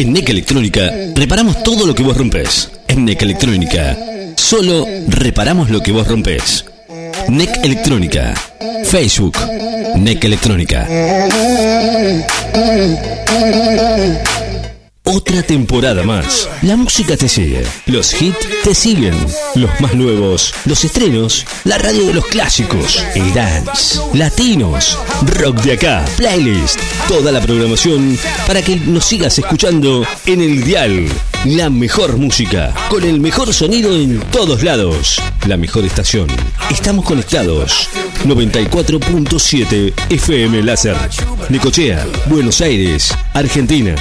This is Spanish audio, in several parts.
En NEC Electrónica reparamos todo lo que vos rompes. En NEC Electrónica solo reparamos lo que vos rompes. NEC Electrónica. Facebook. NEC Electrónica. Otra temporada más. La música te sigue. Los hits te siguen. Los más nuevos. Los estrenos. La radio de los clásicos. El dance. Latinos. Rock de acá. Playlist. Toda la programación para que nos sigas escuchando en el dial. La mejor música. Con el mejor sonido en todos lados. La mejor estación. Estamos conectados. 94.7 FM Láser. Necochea. Buenos Aires. Argentina.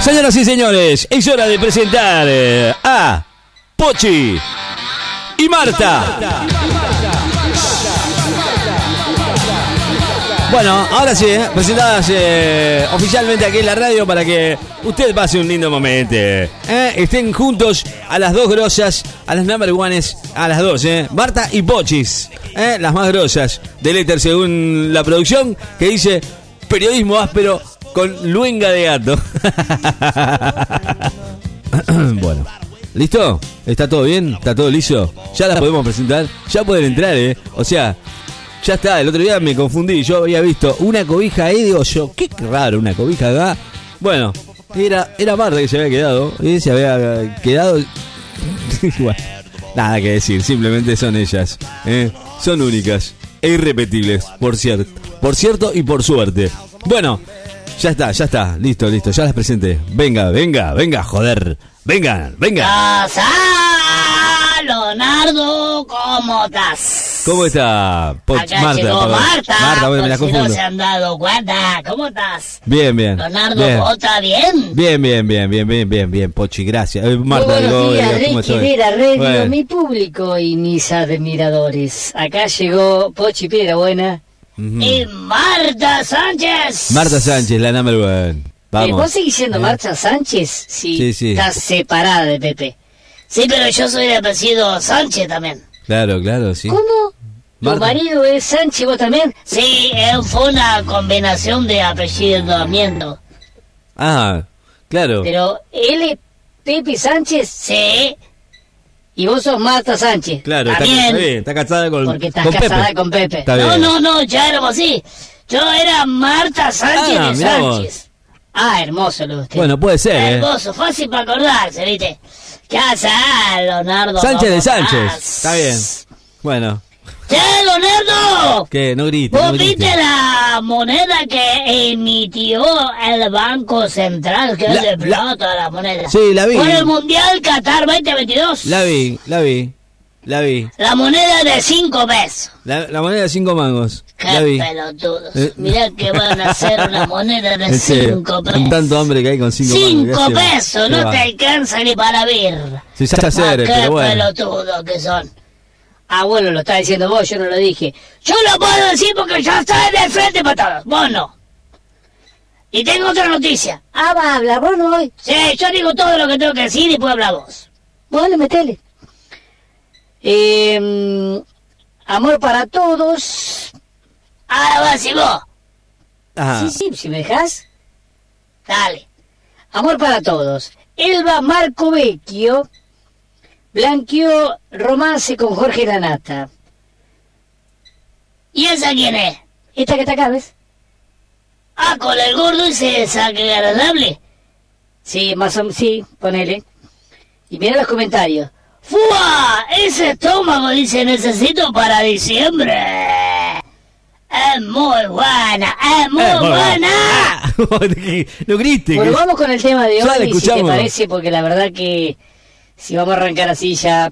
Señoras y señores, es hora de presentar eh, a Pochi y Marta. Bueno, ahora sí, eh, presentadas eh, oficialmente aquí en la radio para que usted pase un lindo momento. eh. Estén juntos a las dos grosas, a las number ones, a las dos, eh. Marta y Pochis, las más grosas del éter según la producción, que dice periodismo áspero con luenga de gato. bueno, ¿listo? ¿Está todo bien? ¿Está todo liso? ¿Ya las podemos presentar? Ya pueden entrar, ¿eh? O sea, ya está, el otro día me confundí, yo había visto una cobija ahí, digo yo, qué raro, una cobija acá. Bueno, era, era Marta que se había quedado, y se había quedado... Bueno, nada que decir, simplemente son ellas, ¿eh? son únicas e irrepetibles, por cierto, por cierto y por suerte. Bueno, ya está, ya está, listo, listo, ya las presenté. Venga, venga, venga, joder, vengan, venga. Casa, Leonardo, ¿cómo estás? ¿Cómo está? Po- Acá Marta, llegó. Marta, Marta, bueno, me la por si no confundo. se han dado cuenta. ¿Cómo estás? Bien, bien. Leonardo, bien. ¿vos bien? Bien, bien, bien, bien, bien, bien, bien, Pochi, gracias. Eh, Marta, Muy buenos digo, días, digo, ¿cómo Ricky estoy? Vera, Radio, Bueno. mi público y mis admiradores. Acá llegó Pochi Piedra Buena. Y Marta Sánchez. Marta Sánchez, la number one. Eh, ¿Vos Vamos. seguís siendo Marta Sánchez? Sí, Sí, sí. estás separada de Pepe. Sí, pero yo soy de apellido Sánchez también. Claro, claro, sí. ¿Cómo? ¿Tu marido es Sánchez vos también? Sí, eh, fue una combinación de apellidamiento. Ah, claro. Pero él es Pepe Sánchez Sí, y vos sos Marta Sánchez. Claro, También. está bien, está casada con, Porque estás con casada Pepe. con Pepe. Está no, bien. no, no, ya éramos así. Yo era Marta Sánchez Ah, de mirá vos. Ah, hermoso lo usted. Bueno, puede ser, ¿eh? Hermoso, fácil para acordarse, ¿viste? Casa, Leonardo. Sánchez de ¿cómo Sánchez. Está bien. Bueno, ¡Che, Leonardo! que no grite, no ¿Vos grite. viste la moneda que emitió el Banco Central, que La- es de la- plata la moneda? Sí, la vi. Por el Mundial Qatar 2022. La vi, la vi, la vi. La moneda de 5 pesos. La, la moneda de cinco mangos. Qué La vi. pelotudos. Eh. Mirá que van a hacer una moneda de En serio, 5 Con pesos. tanto hambre que hay con cinco, Cinco mangos. ¿qué hacemos? pesos, ¿Qué no te alcanza ni para ver. Sí, ya hacer, qué pero bueno. pelotudos que son. Ah, bueno, lo está diciendo vos, yo no lo dije. Yo lo puedo decir porque ya está de frente para todos. Vos no. Y tengo otra noticia. Ah, va a hablar vos no hoy. Sí, yo digo todo lo que tengo que decir y después habla vos. Bueno, metele. Eh, amor para todos. Ahora vas y vos. Ajá. Sí, sí, si me dejas. Dale. Amor para todos. Elba Marco Vecchio blanqueó romance con Jorge Lanata. ¿Y esa quién es? Esta que está acá, ¿ves? Ah, con el gordo ese desagradable. Sí, más o menos, sí, ponele. Y mira los comentarios. ¡Fua! Ese estómago dice necesito para diciembre. Es muy buena, es muy Eh, bueno. buena. Ah, no grites. Bueno, que- vamos con el tema de Ya hoy, si te parece, porque la verdad que si vamos a arrancar así ya...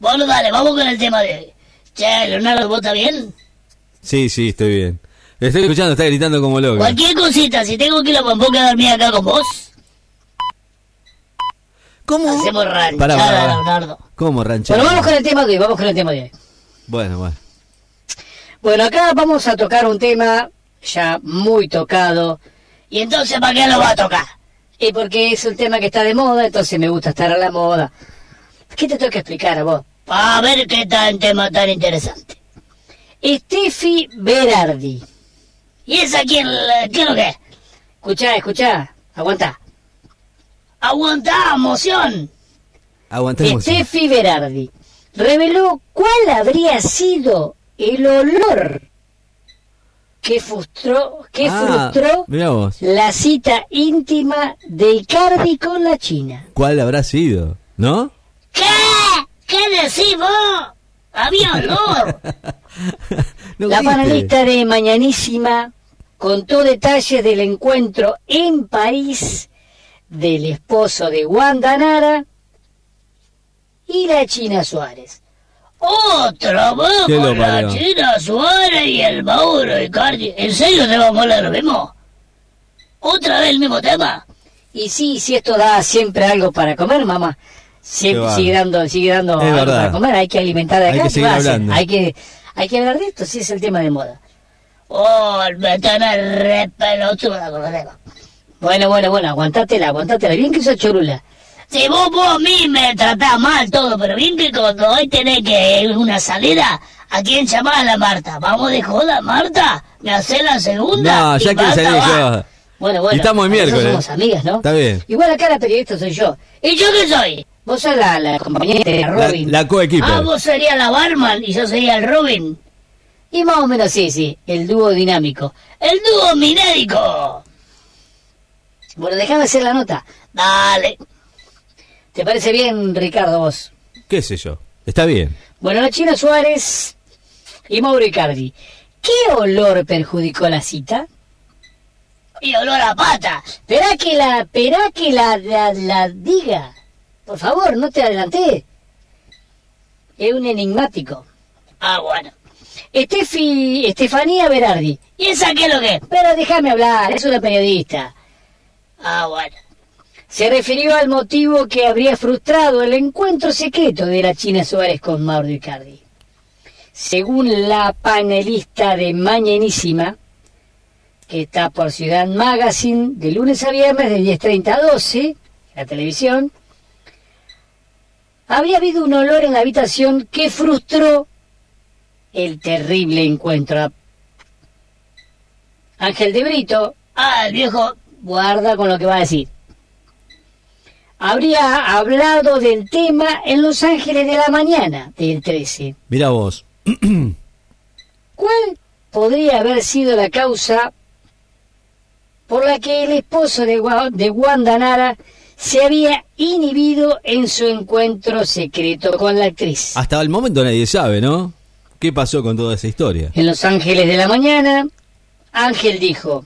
Bueno, dale, vamos con el tema de hoy. Che, Leonardo, ¿vos estás bien? Sí, sí, estoy bien. Estoy escuchando, está gritando como loco. Cualquier cosita, si tengo que ir a Pampón a dormir acá con vos, ¿Cómo? hacemos ranchada, Pará, pará, pará. Leonardo. ¿Cómo ranchar? Bueno, vamos con el tema de hoy, vamos con el tema de hoy. Bueno, bueno. Bueno, acá vamos a tocar un tema ya muy tocado, ¿Y entonces para qué lo va a tocar? y porque es un tema que está de moda, entonces me gusta estar a la moda. ¿Qué te tengo que explicar a vos? Para ver qué tan tema tan interesante. Steffi Berardi. ¿Y esa quién, qué es lo que es? Escuchá, escuchá, aguantá. Aguantá, emoción. Aguantemos. Steffi Berardi reveló cuál habría sido el olor que frustró, que Ah, frustró la cita íntima de Icardi con la China. ¿Cuál habrá sido? ¿No? ¿Qué? ¿Qué decís vos? Había olor. No la panelista de Mañanísima contó detalles del encuentro en París del esposo de Wanda Nara y la China Suárez. Otra vez ¿Qué lo con la? China Suárez y el Mauro Icardi. ¿En serio te vamos a hablar lo mismo? ¿Otra vez el mismo tema? Y sí, si esto da siempre algo para comer, mamá. Siempre sigue dando, sigue dando Es algo verdad. para comer, hay que alimentar de Hay acá. que ¿qué seguir va a hacer? hablando. Hay que, hay que hablar de esto, sí es el tema de moda. Oh, me tenés re pelotuda con los temas. Bueno, bueno, bueno, aguantátela, aguantátela. Bien que sos chorula. Si vos, vos a mí me tratás mal todo, pero bien que cuando hoy tenés que ir una salida, ¿a quién llamás a la Marta? ¿Vamos de joda, Marta? ¿Me hacés la segunda? No, ya que salí yo. Bueno, bueno. Y estamos miércoles. somos amigas, ¿no? Está bien. Igual acá la periodista soy yo. ¿Y yo qué soy? Vos sos la, la compañera de La, Robin. la coequiper. Ah, vos serías la barman y yo sería el Robin. Y más o menos sí, sí, el dúo dinámico. El dúo minédico. Bueno, déjame hacer la nota. Dale. ¿Te parece bien, Ricardo, vos? ¿Qué sé yo? Está bien. Bueno, la China Suárez y Mauro Icardi. ¿Qué olor perjudicó la cita? Y olor a pata. Esperá que la, esperá que la, la, la diga. Por favor, no te adelanté. Es un enigmático. Ah, bueno. Estefi, Estefanía Berardi. ¿Y esa qué es lo que es? Pero déjame hablar, es una periodista. Ah, bueno. Se refirió al motivo que habría frustrado el encuentro secreto de la China Suárez con Mauro Icardi. Según la panelista de Mañanísima, que está por Ciudad Magazine de lunes a viernes de 10.30 a 12, la televisión, habría habido un olor en la habitación que frustró el terrible encuentro. Ángel de Brito, Ah, el viejo. Guarda con lo que va a decir. Habría hablado del tema en Los Ángeles de la Mañana del 13. Mira vos. ¿Cuál podría haber sido la causa por la que el esposo de, de Wanda Nara se había inhibido en su encuentro secreto con la actriz? Hasta el momento nadie sabe, ¿no? ¿Qué pasó con toda esa historia? En Los Ángeles de la Mañana, Ángel dijo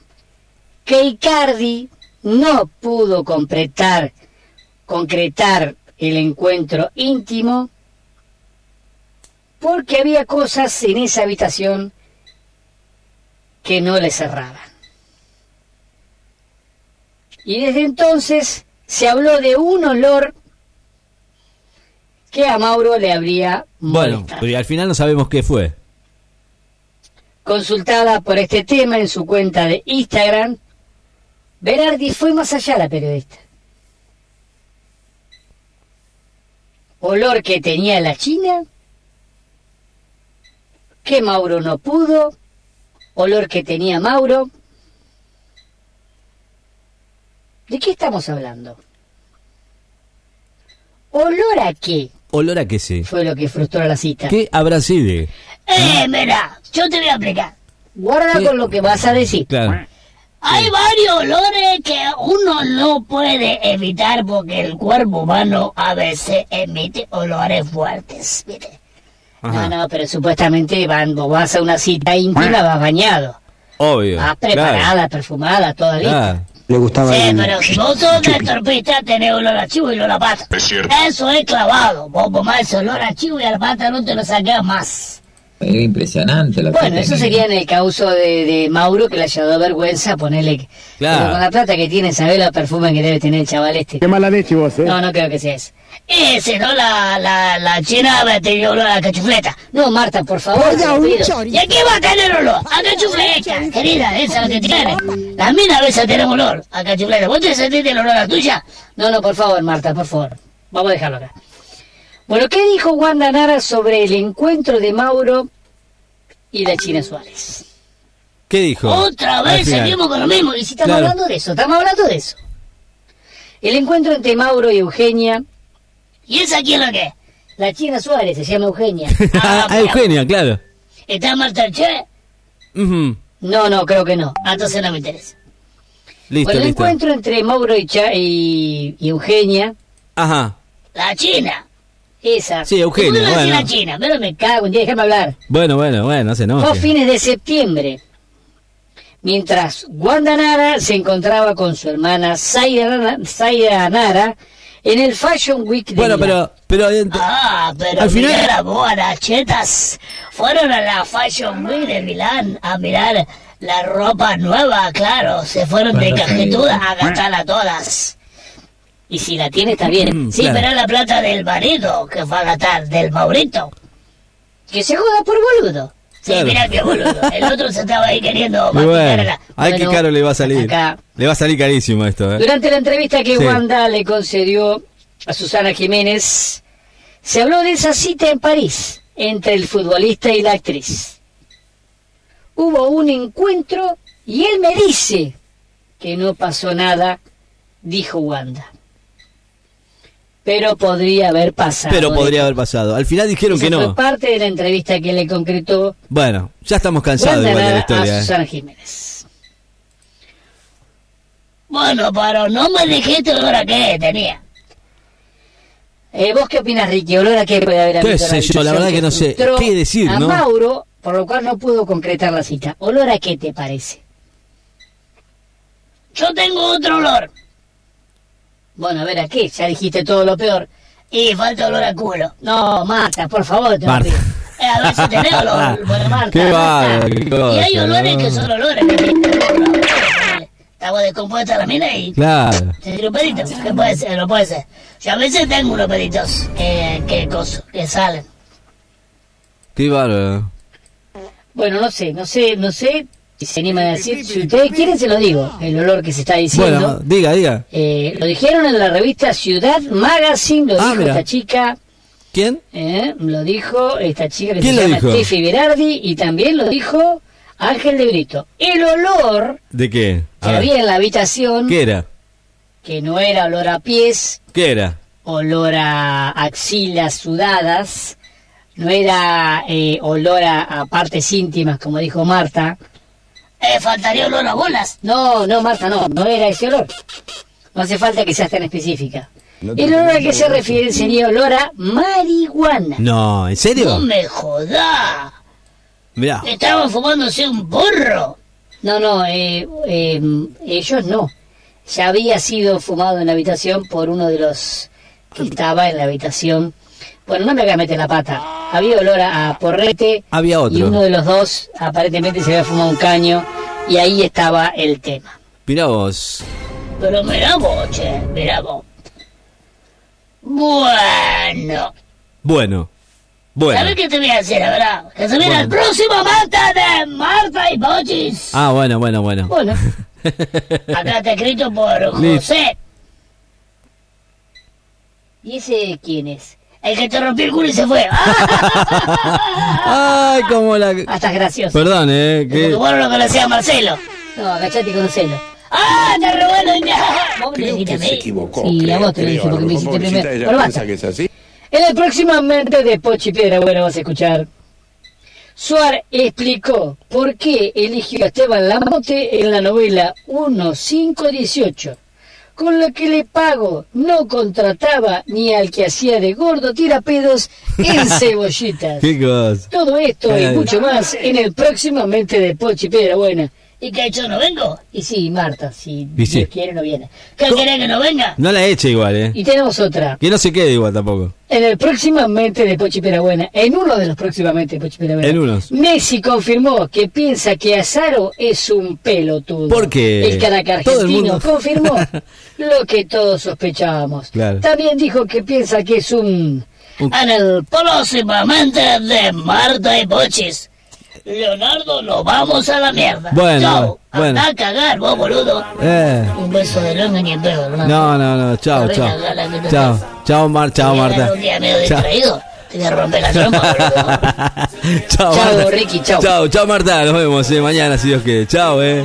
que Icardi no pudo concretar, concretar el encuentro íntimo porque había cosas en esa habitación que no le cerraban. Y desde entonces se habló de un olor que a Mauro le habría Bueno, molestado. pero al final no sabemos qué fue. Consultada por este tema en su cuenta de Instagram, Berardi fue más allá la periodista. Olor que tenía la China, que Mauro no pudo, olor que tenía Mauro. ¿De qué estamos hablando? ¿Olor a qué? Olor a qué sé. Fue lo que frustró la cita. ¿Qué habrá sido? Eh, mira, yo te voy a explicar. Guarda ¿Qué? con lo que vas a decir. Claro. Hay varios olores que uno no puede evitar porque el cuerpo humano a veces emite olores fuertes, ¿viste? Ajá. No, no, pero supuestamente van, vos vas a una cita íntima, vas bañado. Obvio. Vas preparada, perfumada, toda lista. Claro. Le gustaba Sí, el- pero si vos sos una torpista, tenés olor a chivo y olor a pata. Eso es clavado. Vos tomás ese olor a chivo y a la pata no te lo sacás más. Era impresionante lo que Bueno, eso sería en el caso de, de Mauro que le haya dado vergüenza ponerle... Claro. Pero con la plata que tiene, ¿sabés los perfumes que debe tener el chaval este? Qué mala leche vos, ¿eh? No, no creo que sea eso. Ese, ¿no? La, la, la china me tenía olor a cachufleta. No, Marta, por favor, te lo. ¿Y a qué va a tener olor? A cachufleta, querida, esa es la que tiene. Las minas a veces tienen olor a cachufleta. ¿Vos te sentiste el olor a tuya? No, no, por favor, Marta, por favor. Vamos a dejarlo acá. Bueno, ¿qué dijo Wanda Nara sobre el encuentro de Mauro y la China Suárez? ¿Qué dijo? Otra vez seguimos con lo mismo. Y si estamos Claro. hablando de eso, estamos hablando de eso. El encuentro entre Mauro y Eugenia, ¿Y esa quién es lo que la China Suárez se llama Eugenia. ah, pero- Eugenia, claro. ¿Está Marta Che? No, no, creo que no. Ah, Entonces no me interesa. Listo, Bueno, el listo. encuentro entre Mauro y, Cha- y- y Eugenia, Ajá. La China. Esa. Sí, Eugenia, ¿Por qué no bueno. la China? Pero me cago en día, déjame hablar. Bueno, bueno, bueno, se Fue a fines de septiembre, mientras Wanda Nara se encontraba con su hermana Zaira, Nara- Zaira Nara en el Fashion Week de Bueno, Milán. pero, pero eh, Ah, pero Al final- mira vos a las chetas. Fueron a la Fashion Week de Milán a mirar la ropa nueva, claro. Se fueron de cajetuda a gastarla todas. Y si la tiene, está bien. Mm, Sí, claro. pero es la plata del marido que fue a gastar, del Maurito. Que se joda por boludo. Sí, Claro. mira qué boludo. El otro se estaba ahí queriendo bueno, la... ay, qué caro le va a salir. acá. Le va a salir carísimo esto, ¿eh? Durante la entrevista que Sí. Wanda le concedió a Susana Jiménez, se habló de esa cita en París entre el futbolista y la actriz. Hubo un encuentro y él me dice que no pasó nada, dijo Wanda. Pero podría haber pasado. Pero podría haber pasado. Al final dijeron Esa que fue no. parte de la entrevista que le concretó Bueno, ya estamos cansados igual de la historia. a ¿eh? Susana Jiménez. Bueno, pero no me dijiste olor a qué tenía. Eh, ¿Vos qué opinas, Ricky? ¿Olor a qué puede haber ¿Qué sé yo? La verdad que no sé qué decir, a ¿no? Mauro, por lo cual no pudo concretar la cita. ¿Olor a qué te parece? Yo tengo otro olor. Bueno, a ver, ¿a qué? Ya dijiste todo lo peor. Y falta olor a culo. No, Marta, por favor, te lo Marta. pido. Eh, a ver si tenés olor. Bueno, Marta. Qué bárbaro, qué Y hay cosa, olores ¿no? que son olores. que- Estaba descompuesta la mina y Claro. te tiró un pedito. ¿Qué puede ser? No puede ser. Yo a veces tengo unos peditos que, que, coso, que salen. Qué bárbaro. Bueno, no sé, no sé, no sé si se anima a decir. Si ustedes quieren, se lo digo. El olor que se está diciendo. Bueno, diga, diga. Eh, lo dijeron en la revista Ciudad Magazine, lo Ah, dijo mira. esta chica. ¿Quién? Eh, lo dijo esta chica que ¿Quién se lo llama dijo? Berardi y también lo dijo Ángel de Brito. El olor ¿De qué? que A había en la habitación, ¿Qué era? que no era olor a pies, ¿Qué era? olor a axilas sudadas, no era eh, olor a, a partes íntimas, como dijo Marta. Eh, faltaría olor a bolas. No, no, Marta, no, no era ese olor. No hace falta que seas tan específica. El olor al que se refiere sería olor a marihuana. No, ¿en No serio? me joda. Mirá. Estaban fumándose un porro. No, no, eh, eh, ellos no. Ya había sido fumado en la habitación por uno de los que estaba en la habitación. Bueno, no me voy a meter la pata. Había olor a, a porrete. Había otro. Y uno de los dos aparentemente se había fumado un caño. Y ahí estaba el tema. Mirá vos. Pero mirá vos, che, mirá vos. Bueno. Bueno. ¿Sabes Bueno. qué te voy a decir, verdad? Que se viene Bueno. el próximo Marta de Marta y Pochis. Ah, bueno, bueno, bueno. Bueno, Acá está escrito por. José, ¿y ese quién es? El que te rompió el culo y se fue. Ay, como la... Ah, estás gracioso. Perdón, eh. Porque Que... vos no lo conocías a Marcelo. No, agachate y conocelo. ¡Ah, te robó el Vos me dijiste a se mí. equivocó. Sí, a creo, vos te lo dije porque A me hiciste primero. ella piensa basta. que es así. En el próximamente de Pochi Piedra Bueno vas a escuchar. Suar explicó por qué eligió a Esteban Lamote en la novela 1518, con lo que le pago no contrataba ni al que hacía de gordo tirapedos en cebollitas. Todo esto y mucho más en el próximamente de Pochi Piedra Buena. ¿Y qué yo no vengo? Y sí, Marta, si Y sí. Quiere no viene. ¿Qué querés que no venga? No la eche igual, ¿eh? Y tenemos otra. Que no se quede igual tampoco. En el próximamente de Pochi Buena, en uno de los próximamente de Pochi Buena, En unos. Messi confirmó que piensa que Azaro es un pelotudo. ¿Por qué? El caraca el argentino mundo- confirmó lo que todos sospechábamos. Claro. También dijo que piensa que es un... En el próximamente de Marta y Pochis. Leonardo, nos vamos a la mierda. Bueno, Chao. bueno. Andá a cagar, vos, boludo. Eh. Un beso de longa ni en pedo, hermano. No, no, no. Chao, chao. Chao. Chao, Mar. Chao, Marta. Un día medio Chao. distraído. Te voy a romper la trompa, boludo. chao, Chao, Marta. Ricky, chao. Chao, chao, Marta. Nos vemos eh, mañana si Dios quiere. Chao, eh.